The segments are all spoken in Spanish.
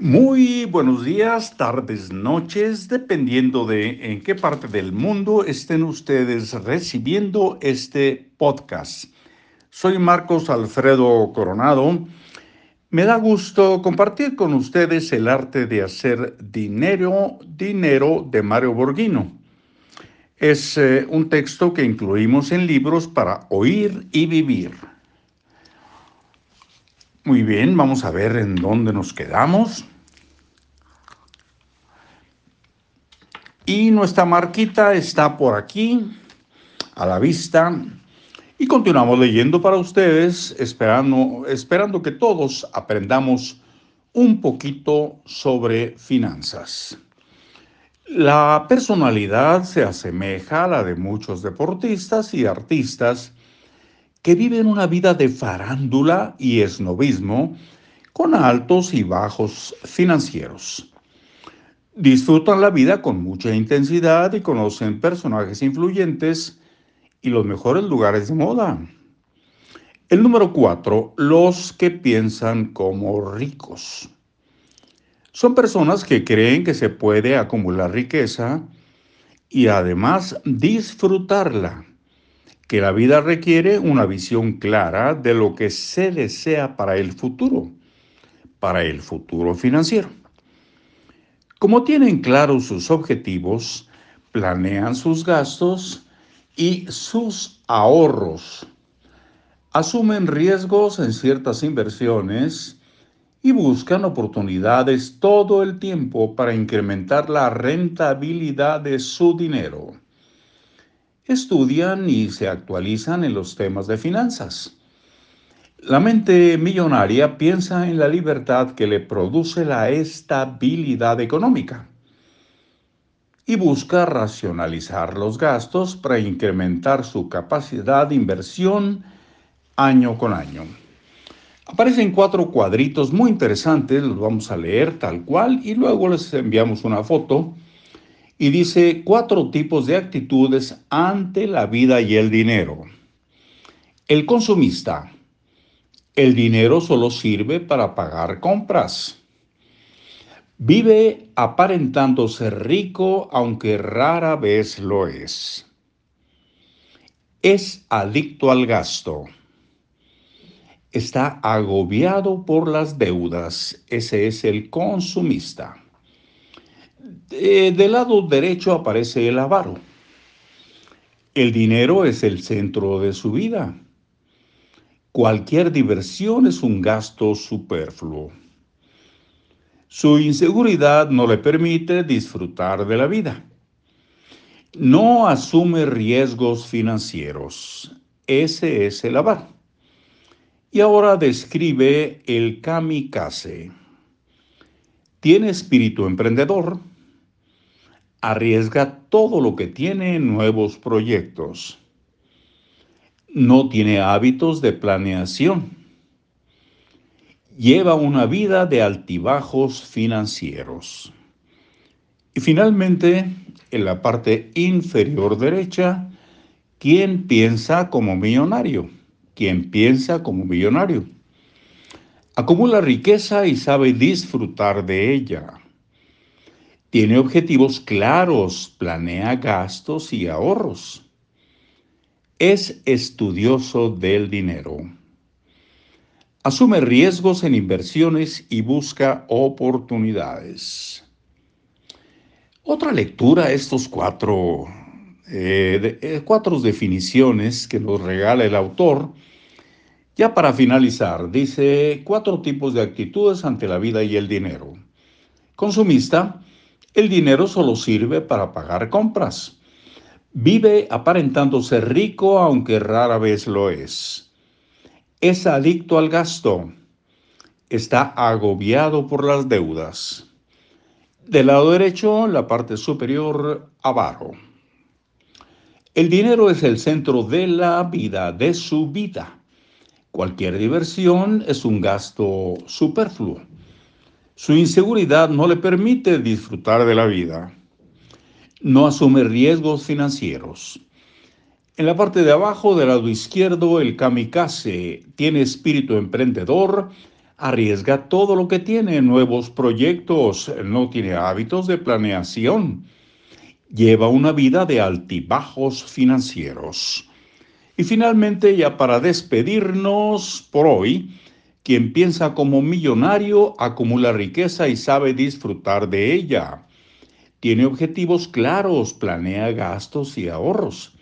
Muy buenos días, tardes, noches, dependiendo de en qué parte del mundo estén ustedes recibiendo este podcast. Soy Marcos Alfredo Coronado. Me da gusto compartir con ustedes el arte de hacer dinero, dinero de Mario Borghino. Es eh, un texto que incluimos en libros para oír y vivir. Muy bien, vamos a ver en dónde nos quedamos. Y nuestra marquita está por aquí, a la vista. Y continuamos leyendo para ustedes, esperando, esperando que todos aprendamos un poquito sobre finanzas. La personalidad se asemeja a la de muchos deportistas y artistas que viven una vida de farándula y esnovismo con altos y bajos financieros. Disfrutan la vida con mucha intensidad y conocen personajes influyentes y los mejores lugares de moda. El número cuatro, los que piensan como ricos. Son personas que creen que se puede acumular riqueza y además disfrutarla, que la vida requiere una visión clara de lo que se desea para el futuro, para el futuro financiero. Como tienen claros sus objetivos, planean sus gastos y sus ahorros. Asumen riesgos en ciertas inversiones y buscan oportunidades todo el tiempo para incrementar la rentabilidad de su dinero. Estudian y se actualizan en los temas de finanzas la mente millonaria piensa en la libertad que le produce la estabilidad económica y busca racionalizar los gastos para incrementar su capacidad de inversión año con año. Aparecen cuatro cuadritos muy interesantes, los vamos a leer tal cual y luego les enviamos una foto. Y dice cuatro tipos de actitudes ante la vida y el dinero. El consumista el dinero solo sirve para pagar compras. Vive aparentándose rico aunque rara vez lo es. Es adicto al gasto. Está agobiado por las deudas. Ese es el consumista. Del lado derecho aparece el avaro. El dinero es el centro de su vida Cualquier diversión es un gasto superfluo. Su inseguridad no le permite disfrutar de la vida. No asume riesgos financieros. Ese es el avar. Y ahora describe el kamikaze. Tiene espíritu emprendedor. Arriesga todo lo que tiene en nuevos proyectos no tiene hábitos de planeación. Lleva una vida de altibajos financieros. Y finalmente, en la parte inferior derecha, ¿quién piensa como millonario? ¿Quién piensa como millonario? Acumula riqueza y sabe disfrutar de ella. Tiene objetivos claros, planea gastos y ahorros es estudioso del dinero. Asume riesgos en inversiones y busca oportunidades. Otra lectura estos cuatro, eh, eh, cuatro definiciones que nos regala el autor. Ya para finalizar, dice cuatro tipos de actitudes ante la vida y el dinero. Consumista, el dinero solo sirve para pagar compras. Vive aparentándose rico aunque rara vez lo es. Es adicto al gasto. Está agobiado por las deudas. Del lado derecho, la parte superior, avaro. El dinero es el centro de la vida, de su vida. Cualquier diversión es un gasto superfluo. Su inseguridad no le permite disfrutar de la vida no asume riesgos financieros. En la parte de abajo del lado izquierdo, el kamikaze tiene espíritu emprendedor, arriesga todo lo que tiene, nuevos proyectos, no tiene hábitos de planeación, lleva una vida de altibajos financieros. Y finalmente, ya para despedirnos por hoy, quien piensa como millonario acumula riqueza y sabe disfrutar de ella. Tiene objetivos claros, planea gastos y ahorros.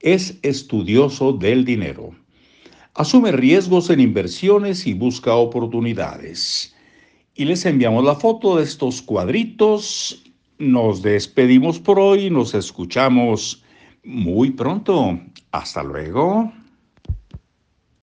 Es estudioso del dinero. Asume riesgos en inversiones y busca oportunidades. Y les enviamos la foto de estos cuadritos. Nos despedimos por hoy. Nos escuchamos muy pronto. Hasta luego.